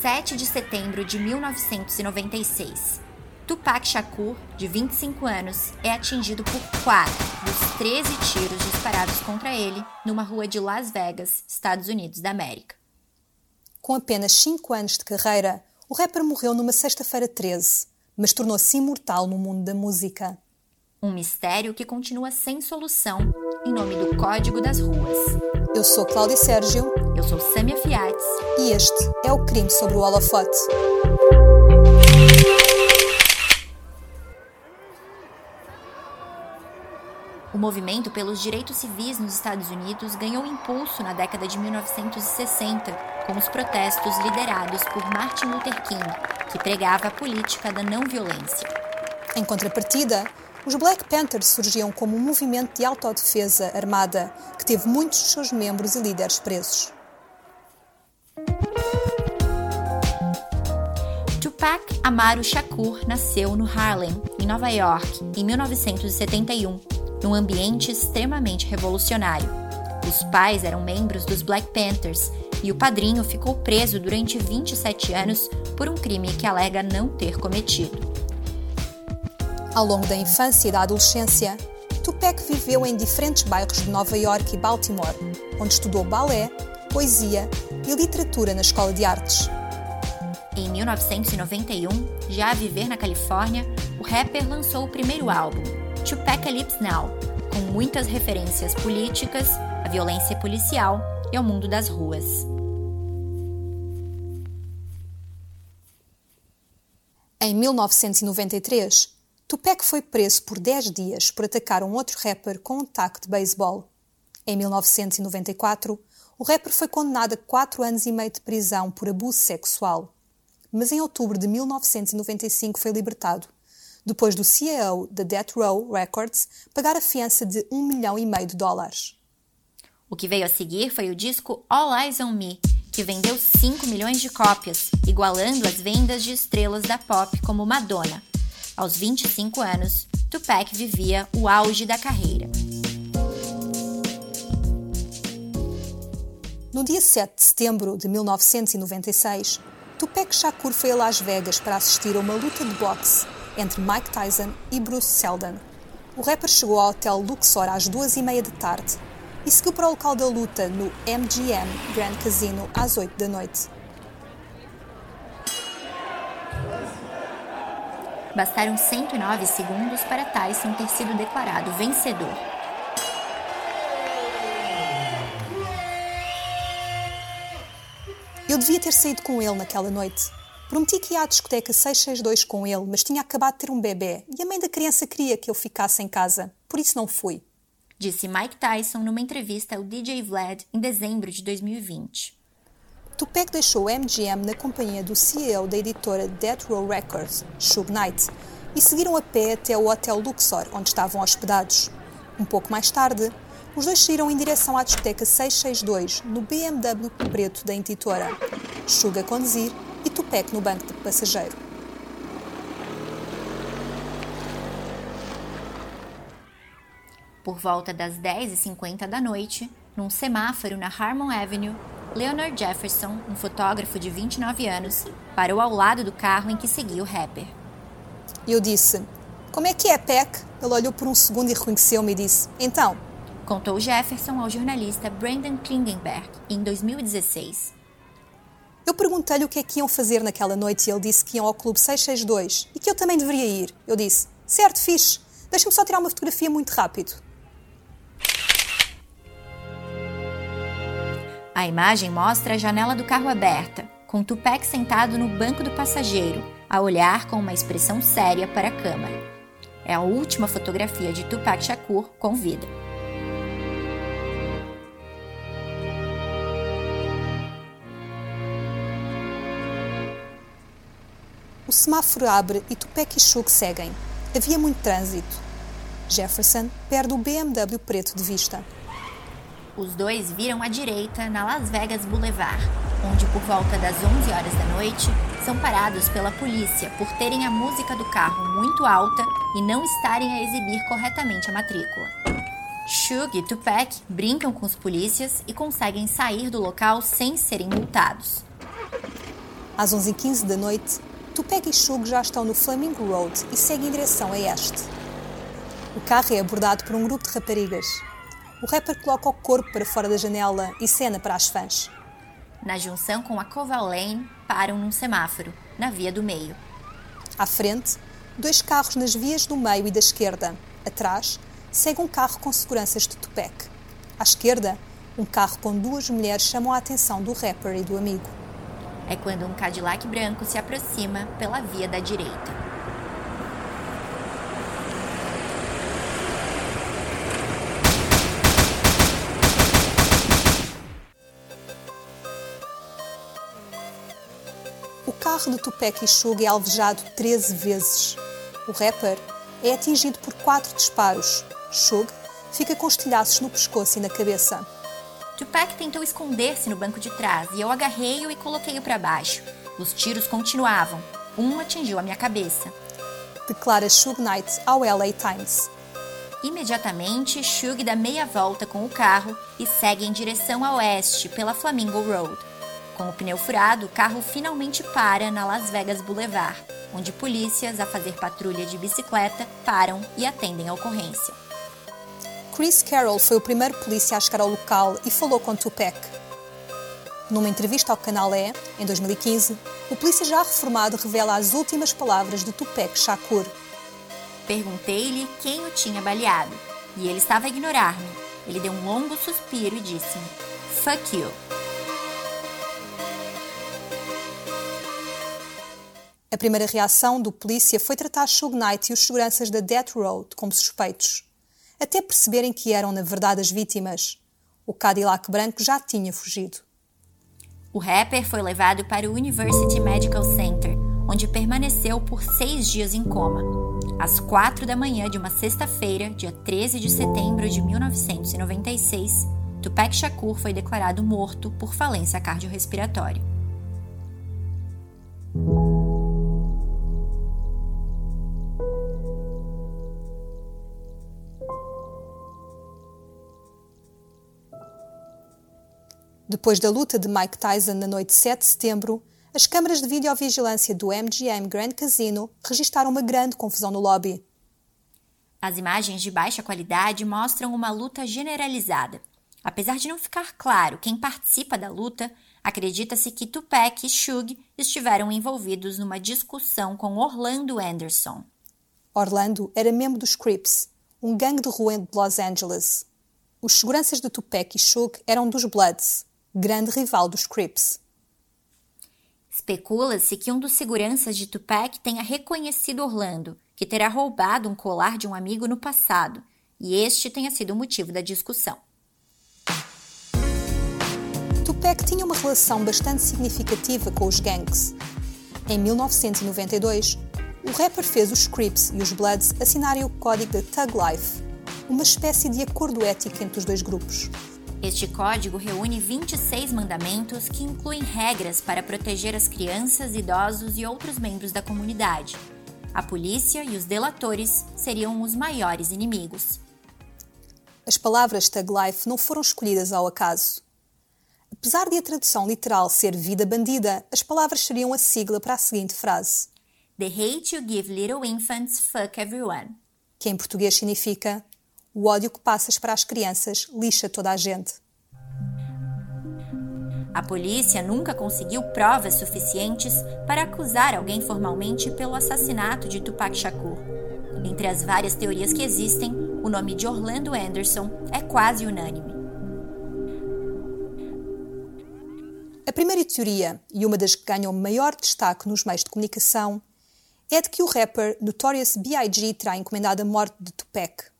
7 de setembro de 1996. Tupac Shakur, de 25 anos, é atingido por quatro dos 13 tiros disparados contra ele numa rua de Las Vegas, Estados Unidos da América. Com apenas 5 anos de carreira, o rapper morreu numa sexta-feira 13, mas tornou-se imortal no mundo da música. Um mistério que continua sem solução em nome do Código das Ruas. Eu sou Cláudia Sérgio. Eu sou Samia Fiates. E este é o Crime sobre o Holofote. O movimento pelos direitos civis nos Estados Unidos ganhou impulso na década de 1960, com os protestos liderados por Martin Luther King, que pregava a política da não violência. Em contrapartida, os Black Panthers surgiam como um movimento de autodefesa armada que teve muitos dos seus membros e líderes presos. Tupac Amaru Shakur nasceu no Harlem, em Nova York, em 1971, num ambiente extremamente revolucionário. Os pais eram membros dos Black Panthers e o padrinho ficou preso durante 27 anos por um crime que alega não ter cometido. Ao longo da infância e da adolescência, Tupac viveu em diferentes bairros de Nova York e Baltimore, onde estudou balé, poesia e literatura na Escola de Artes. Em 1991, já a viver na Califórnia, o rapper lançou o primeiro álbum, Tupacalypse Now, com muitas referências políticas, à violência policial e ao mundo das ruas. Em 1993, Tupac foi preso por 10 dias por atacar um outro rapper com um taco de beisebol. Em 1994, o rapper foi condenado a 4 anos e meio de prisão por abuso sexual. Mas em outubro de 1995 foi libertado, depois do CEO da Death Row Records pagar a fiança de 1 milhão e meio de dólares. O que veio a seguir foi o disco All Eyes on Me, que vendeu 5 milhões de cópias, igualando as vendas de estrelas da pop como Madonna, aos 25 anos, Tupac vivia o auge da carreira. No dia 7 de setembro de 1996, Tupac Shakur foi a Las Vegas para assistir a uma luta de boxe entre Mike Tyson e Bruce Seldon. O rapper chegou ao hotel Luxor às duas e meia da tarde e seguiu para o local da luta no MGM Grand Casino às 8 da noite. Bastaram 109 segundos para Tyson ter sido declarado vencedor. Eu devia ter saído com ele naquela noite. Prometi que ia à discoteca 662 com ele, mas tinha acabado de ter um bebê e a mãe da criança queria que eu ficasse em casa, por isso não fui. Disse Mike Tyson numa entrevista ao DJ Vlad em dezembro de 2020. Tupac deixou o MGM na companhia do CEO da editora Death Row Records, Suge Knight, e seguiram a pé até o Hotel Luxor, onde estavam hospedados. Um pouco mais tarde, os dois saíram em direção à discoteca 662, no BMW preto da editora. Suge a conduzir e Tupac no banco de passageiro. Por volta das 10h50 da noite, num semáforo na Harmon Avenue, Leonard Jefferson, um fotógrafo de 29 anos, parou ao lado do carro em que seguia o rapper. Eu disse: Como é que é, Peck? Ele olhou por um segundo e reconheceu-me e disse: Então. Contou Jefferson ao jornalista Brandon Klingenberg em 2016. Eu perguntei-lhe o que é que iam fazer naquela noite e ele disse que iam ao Clube 662 e que eu também deveria ir. Eu disse: Certo, fixe. Deixa-me só tirar uma fotografia muito rápido. A imagem mostra a janela do carro aberta, com Tupac sentado no banco do passageiro, a olhar com uma expressão séria para a câmera. É a última fotografia de Tupac Shakur com vida. O semáforo abre e Tupac e Suge seguem. Havia muito trânsito. Jefferson perde o BMW preto de vista. Os dois viram à direita na Las Vegas Boulevard, onde por volta das 11 horas da noite são parados pela polícia por terem a música do carro muito alta e não estarem a exibir corretamente a matrícula. Shug e Tupac brincam com os polícias e conseguem sair do local sem serem multados. Às 11h15 da noite, Tupac e Shug já estão no Flamingo Road e seguem em direção a este. O carro é abordado por um grupo de raparigas. O rapper coloca o corpo para fora da janela e cena para as fãs. Na junção com a Koval Lane, param num semáforo, na via do meio. À frente, dois carros nas vias do meio e da esquerda. Atrás, segue um carro com seguranças de Tupac. À esquerda, um carro com duas mulheres chamam a atenção do rapper e do amigo. É quando um Cadillac branco se aproxima pela via da direita. Carro de Tupac e Shug é alvejado 13 vezes. O rapper é atingido por quatro disparos. Shug fica com estilhaços no pescoço e na cabeça. Tupac tentou esconder-se no banco de trás e eu agarrei-o e coloquei-o para baixo. Os tiros continuavam. Um atingiu a minha cabeça. Declara Shug Knight ao LA Times. Imediatamente, Shug dá meia volta com o carro e segue em direção a oeste pela Flamingo Road. Com o pneu furado, o carro finalmente para na Las Vegas Boulevard, onde polícias, a fazer patrulha de bicicleta, param e atendem a ocorrência. Chris Carroll foi o primeiro polícia a chegar ao local e falou com Tupac. Numa entrevista ao canal E, em 2015, o polícia já reformado revela as últimas palavras de Tupac Shakur. Perguntei-lhe quem o tinha baleado, e ele estava a ignorar-me. Ele deu um longo suspiro e disse-me: Fuck you. A primeira reação do polícia foi tratar Shug Knight e os seguranças da Death Road como suspeitos até perceberem que eram, na verdade, as vítimas. O Cadillac branco já tinha fugido. O rapper foi levado para o University Medical Center, onde permaneceu por seis dias em coma. Às quatro da manhã de uma sexta-feira, dia 13 de setembro de 1996, Tupac Shakur foi declarado morto por falência cardiorrespiratória. Depois da luta de Mike Tyson na noite de 7 de setembro, as câmaras de videovigilância do MGM Grand Casino registraram uma grande confusão no lobby. As imagens de baixa qualidade mostram uma luta generalizada. Apesar de não ficar claro quem participa da luta, acredita-se que Tupac e Shug estiveram envolvidos numa discussão com Orlando Anderson. Orlando era membro dos Crips, um gangue de rua de Los Angeles. Os seguranças de Tupac e Shug eram dos Bloods, grande rival dos Crips. Especula-se que um dos seguranças de Tupac tenha reconhecido Orlando, que terá roubado um colar de um amigo no passado, e este tenha sido o motivo da discussão. Tupac tinha uma relação bastante significativa com os gangs. Em 1992, o rapper fez os Crips e os Bloods assinarem o código da Thug Life, uma espécie de acordo ético entre os dois grupos. Este código reúne 26 mandamentos que incluem regras para proteger as crianças, idosos e outros membros da comunidade. A polícia e os delatores seriam os maiores inimigos. As palavras Tag Life não foram escolhidas ao acaso. Apesar de a tradução literal ser vida bandida, as palavras seriam a sigla para a seguinte frase: The hate you give little infants fuck everyone. Que em português significa o ódio que passas para as crianças lixa toda a gente. A polícia nunca conseguiu provas suficientes para acusar alguém formalmente pelo assassinato de Tupac Shakur. Entre as várias teorias que existem, o nome de Orlando Anderson é quase unânime. A primeira teoria, e uma das que ganham maior destaque nos meios de comunicação, é de que o rapper Notorious B.I.G. terá encomendado a morte de Tupac.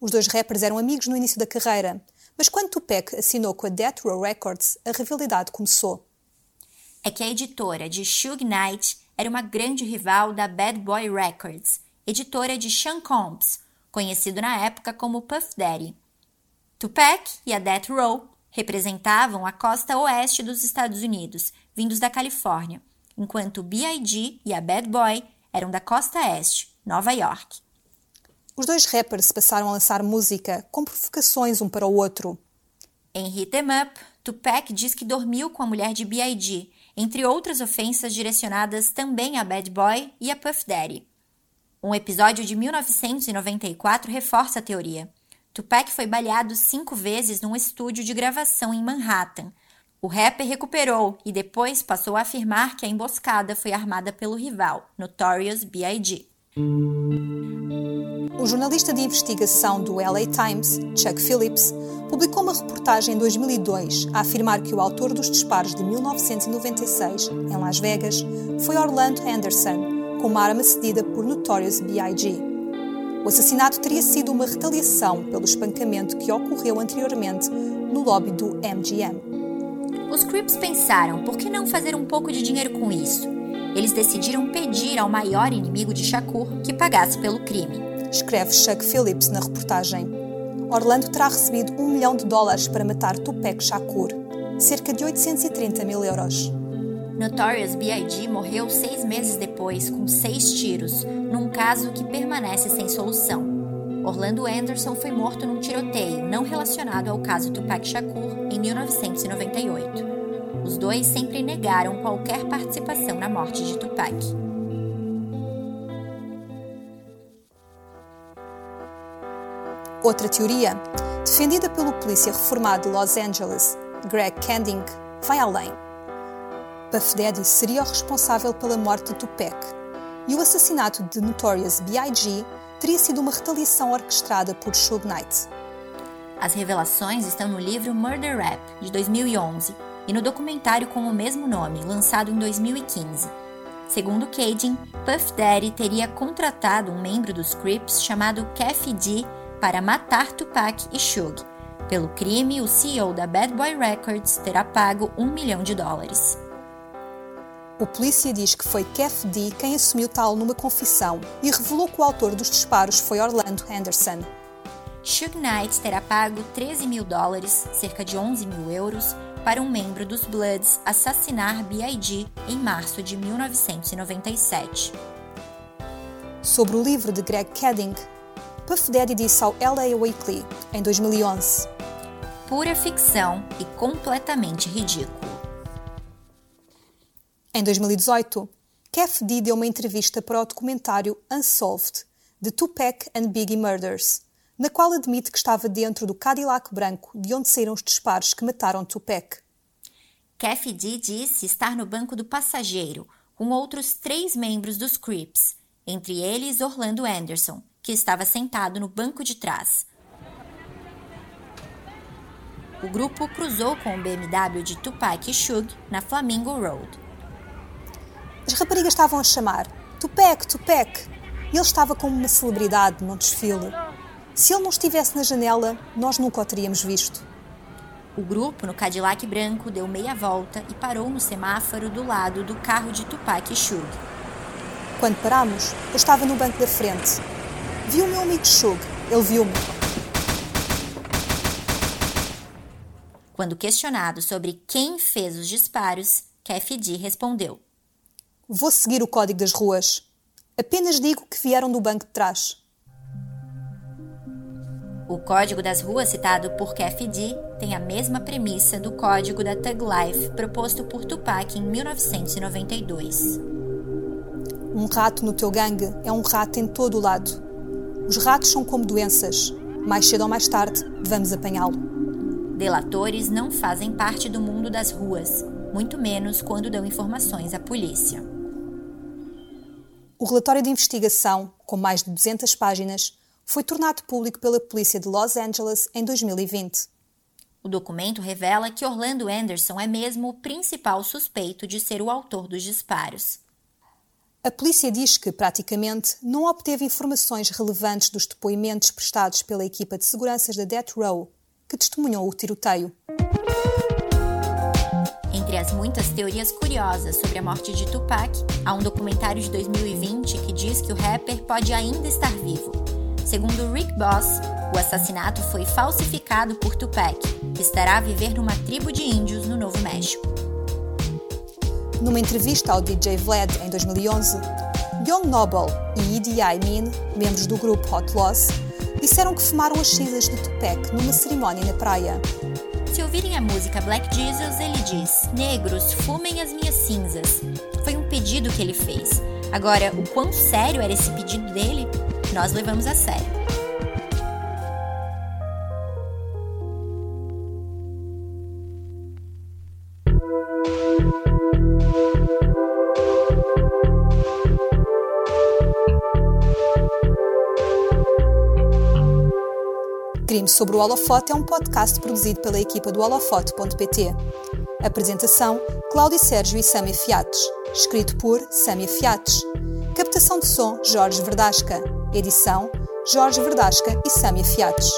Os dois rappers eram amigos no início da carreira, mas quando Tupac assinou com a Death Row Records, a rivalidade começou. É que a editora de Suge Knight era uma grande rival da Bad Boy Records, editora de Sean Combs, conhecido na época como Puff Daddy. Tupac e a Death Row representavam a costa oeste dos Estados Unidos, vindos da Califórnia, enquanto B.I.G. e a Bad Boy eram da costa este, Nova York. Os dois rappers passaram a lançar música com provocações um para o outro. Em Hit 'em Up, Tupac diz que dormiu com a mulher de B.I.G., entre outras ofensas direcionadas também a Bad Boy e a Puff Daddy. Um episódio de 1994 reforça a teoria. Tupac foi baleado cinco vezes num estúdio de gravação em Manhattan. O rapper recuperou e depois passou a afirmar que a emboscada foi armada pelo rival, Notorious B.I.G. O jornalista de investigação do LA Times, Chuck Phillips, publicou uma reportagem em 2002 a afirmar que o autor dos disparos de 1996, em Las Vegas, foi Orlando Anderson, com uma arma cedida por Notorious B.I.G. O assassinato teria sido uma retaliação pelo espancamento que ocorreu anteriormente no lobby do MGM. Os Crips pensaram por que não fazer um pouco de dinheiro com isso? Eles decidiram pedir ao maior inimigo de Shakur que pagasse pelo crime. Escreve Chuck Phillips na reportagem. Orlando terá recebido um milhão de dólares para matar Tupac Shakur, cerca de 830 mil euros. Notorious B.I.G. morreu seis meses depois, com seis tiros, num caso que permanece sem solução. Orlando Anderson foi morto num tiroteio não relacionado ao caso Tupac Shakur em 1998. Os dois sempre negaram qualquer participação na morte de Tupac. Outra teoria, defendida pelo polícia reformado de Los Angeles, Greg Kending, vai além. Puff Daddy seria o responsável pela morte de Tupac, e o assassinato de Notorious B.I.G. teria sido uma retaliação orquestrada por Suge Knight. As revelações estão no livro Murder Rap, de 2011, e no documentário com o mesmo nome, lançado em 2015. Segundo Cagin, Puff Daddy teria contratado um membro dos Crips chamado Kef D para matar Tupac e Suge. Pelo crime, o CEO da Bad Boy Records terá pago um milhão de dólares. O polícia diz que foi Kef D quem assumiu tal numa confissão e revelou que o autor dos disparos foi Orlando Henderson. Suge Knight terá pago 13 mil dólares, cerca de 11 mil euros, para um membro dos Bloods assassinar B.I.G. em março de 1997. Sobre o livro de Greg Kedding, Puff Daddy disse ao LA Weekly, em 2011: Pura ficção e completamente ridículo. Em 2018, Kef D deu uma entrevista para o documentário Unsolved, de Tupac and Biggie Murders, na qual admite que estava dentro do Cadillac branco de onde saíram os disparos que mataram Tupac. Kef D disse estar no banco do passageiro, com outros três membros dos Crips, entre eles Orlando Anderson, que estava sentado no banco de trás. O grupo cruzou com o BMW de Tupac e Shug na Flamingo Road. As raparigas estavam a chamar Tupac, Tupac, ele estava como uma celebridade num desfile. Se ele não estivesse na janela, nós nunca o teríamos visto. O grupo, no Cadillac branco, deu meia volta e parou no semáforo do lado do carro de Tupac e Shug. Quando paramos, eu estava no banco da frente. Vi o meu amigo Shug. Ele viu-me. Quando questionado sobre quem fez os disparos, KFD respondeu: Vou seguir o código das ruas. Apenas digo que vieram do banco de trás. O código das ruas citado por KFD tem a mesma premissa do código da Thug Life proposto por Tupac em 1992. Um rato no teu gangue é um rato em todo o lado. Os ratos são como doenças. Mais cedo ou mais tarde, vamos apanhá-lo. Delatores não fazem parte do mundo das ruas, muito menos quando dão informações à polícia. O relatório de investigação, com mais de 200 páginas, foi tornado público pela polícia de Los Angeles em 2020. O documento revela que Orlando Anderson é mesmo o principal suspeito de ser o autor dos disparos. A polícia diz que, praticamente, não obteve informações relevantes dos depoimentos prestados pela equipa de seguranças da Death Row, que testemunhou o tiroteio. Entre as muitas teorias curiosas sobre a morte de Tupac, há um documentário de 2020 que diz que o rapper pode ainda estar vivo. Segundo Rick Boss, o assassinato foi falsificado por Tupac, que estará a viver numa tribo de índios no Novo México. Numa entrevista ao DJ Vlad em 2011, Young Noble e Idi Amin, membros do grupo Hot Loss, disseram que fumaram as cinzas de Tupac numa cerimónia na praia. Se ouvirem a música Black Jesus, ele diz: Negros, fumem as minhas cinzas. Foi um pedido que ele fez. Agora, o quão sério era esse pedido dele, nós levamos a sério. Crime sobre o Holofote é um podcast produzido pela equipa do holofote.pt. Apresentação: Cláudio Sérgio e Sâmia Fiates. Escrito por Sâmia Fiates. Captação de som: Jorge Verdasca. Edição: Jorge Verdasca e Sâmia Fiates.